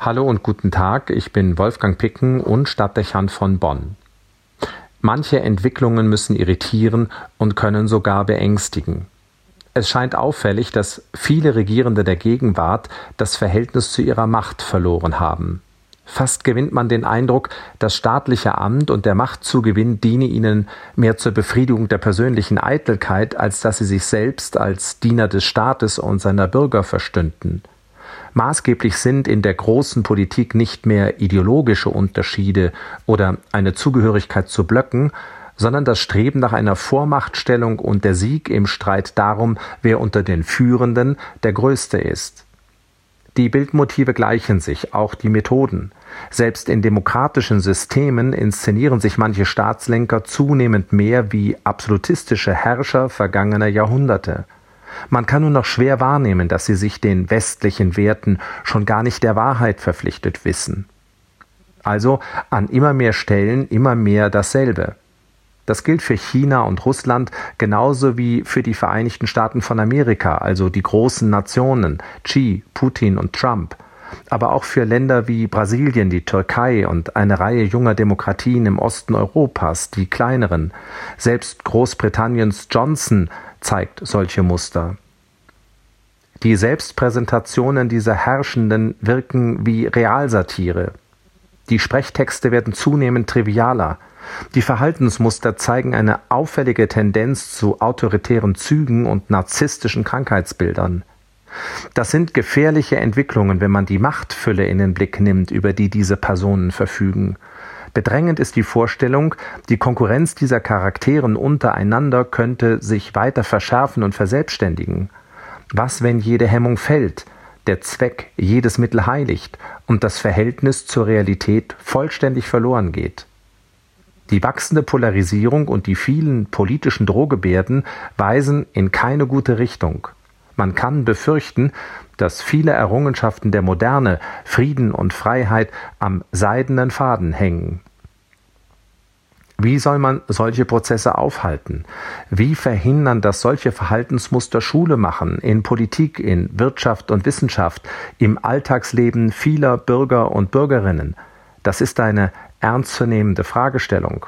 Hallo und guten Tag, ich bin Wolfgang Picken und Stadtdechant von Bonn. Manche Entwicklungen müssen irritieren und können sogar beängstigen. Es scheint auffällig, dass viele Regierende der Gegenwart das Verhältnis zu ihrer Macht verloren haben. Fast gewinnt man den Eindruck, das staatliche Amt und der Machtzugewinn diene ihnen mehr zur Befriedigung der persönlichen Eitelkeit, als dass sie sich selbst als Diener des Staates und seiner Bürger verstünden. Maßgeblich sind in der großen Politik nicht mehr ideologische Unterschiede oder eine Zugehörigkeit zu Blöcken, sondern das Streben nach einer Vormachtstellung und der Sieg im Streit darum, wer unter den Führenden der Größte ist. Die Bildmotive gleichen sich, auch die Methoden. Selbst in demokratischen Systemen inszenieren sich manche Staatslenker zunehmend mehr wie absolutistische Herrscher vergangener Jahrhunderte. Man kann nur noch schwer wahrnehmen, dass sie sich den westlichen Werten schon gar nicht der Wahrheit verpflichtet wissen. Also an immer mehr Stellen immer mehr dasselbe. Das gilt für China und Russland genauso wie für die Vereinigten Staaten von Amerika, also die großen Nationen Xi, Putin und Trump, aber auch für Länder wie Brasilien, die Türkei und eine Reihe junger Demokratien im Osten Europas, die kleineren. Selbst Großbritanniens Johnson zeigt solche Muster. Die Selbstpräsentationen dieser Herrschenden wirken wie Realsatire. Die Sprechtexte werden zunehmend trivialer. Die Verhaltensmuster zeigen eine auffällige Tendenz zu autoritären Zügen und narzisstischen Krankheitsbildern. Das sind gefährliche Entwicklungen, wenn man die Machtfülle in den Blick nimmt, über die diese Personen verfügen. Bedrängend ist die Vorstellung, die Konkurrenz dieser Charakteren untereinander könnte sich weiter verschärfen und verselbstständigen. Was, wenn jede Hemmung fällt, der Zweck jedes Mittel heiligt und das Verhältnis zur Realität vollständig verloren geht? Die wachsende Polarisierung und die vielen politischen Drohgebärden weisen in keine gute Richtung. Man kann befürchten, dass viele Errungenschaften der Moderne, Frieden und Freiheit am seidenen Faden hängen. Wie soll man solche Prozesse aufhalten? Wie verhindern, dass solche Verhaltensmuster Schule machen in Politik, in Wirtschaft und Wissenschaft, im Alltagsleben vieler Bürger und Bürgerinnen? Das ist eine ernstzunehmende Fragestellung.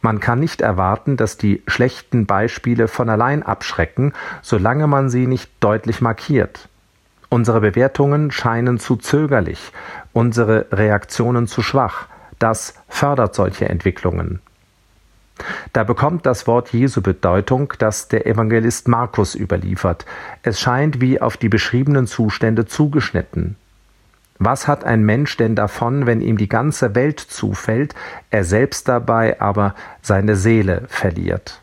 Man kann nicht erwarten, dass die schlechten Beispiele von allein abschrecken, solange man sie nicht deutlich markiert. Unsere Bewertungen scheinen zu zögerlich, unsere Reaktionen zu schwach. Das fördert solche Entwicklungen. Da bekommt das Wort Jesu Bedeutung, das der Evangelist Markus überliefert. Es scheint wie auf die beschriebenen Zustände zugeschnitten. Was hat ein Mensch denn davon, wenn ihm die ganze Welt zufällt, er selbst dabei aber seine Seele verliert?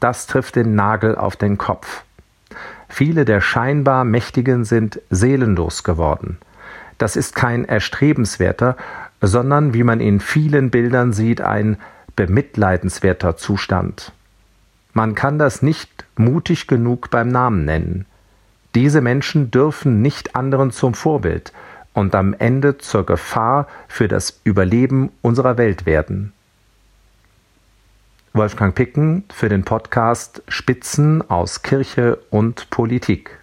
Das trifft den Nagel auf den Kopf. Viele der scheinbar Mächtigen sind seelenlos geworden. Das ist kein erstrebenswerter, sondern, wie man in vielen Bildern sieht, ein bemitleidenswerter Zustand. Man kann das nicht mutig genug beim Namen nennen. Diese Menschen dürfen nicht anderen zum Vorbild und am Ende zur Gefahr für das Überleben unserer Welt werden. Wolfgang Picken für den Podcast Spitzen aus Kirche und Politik.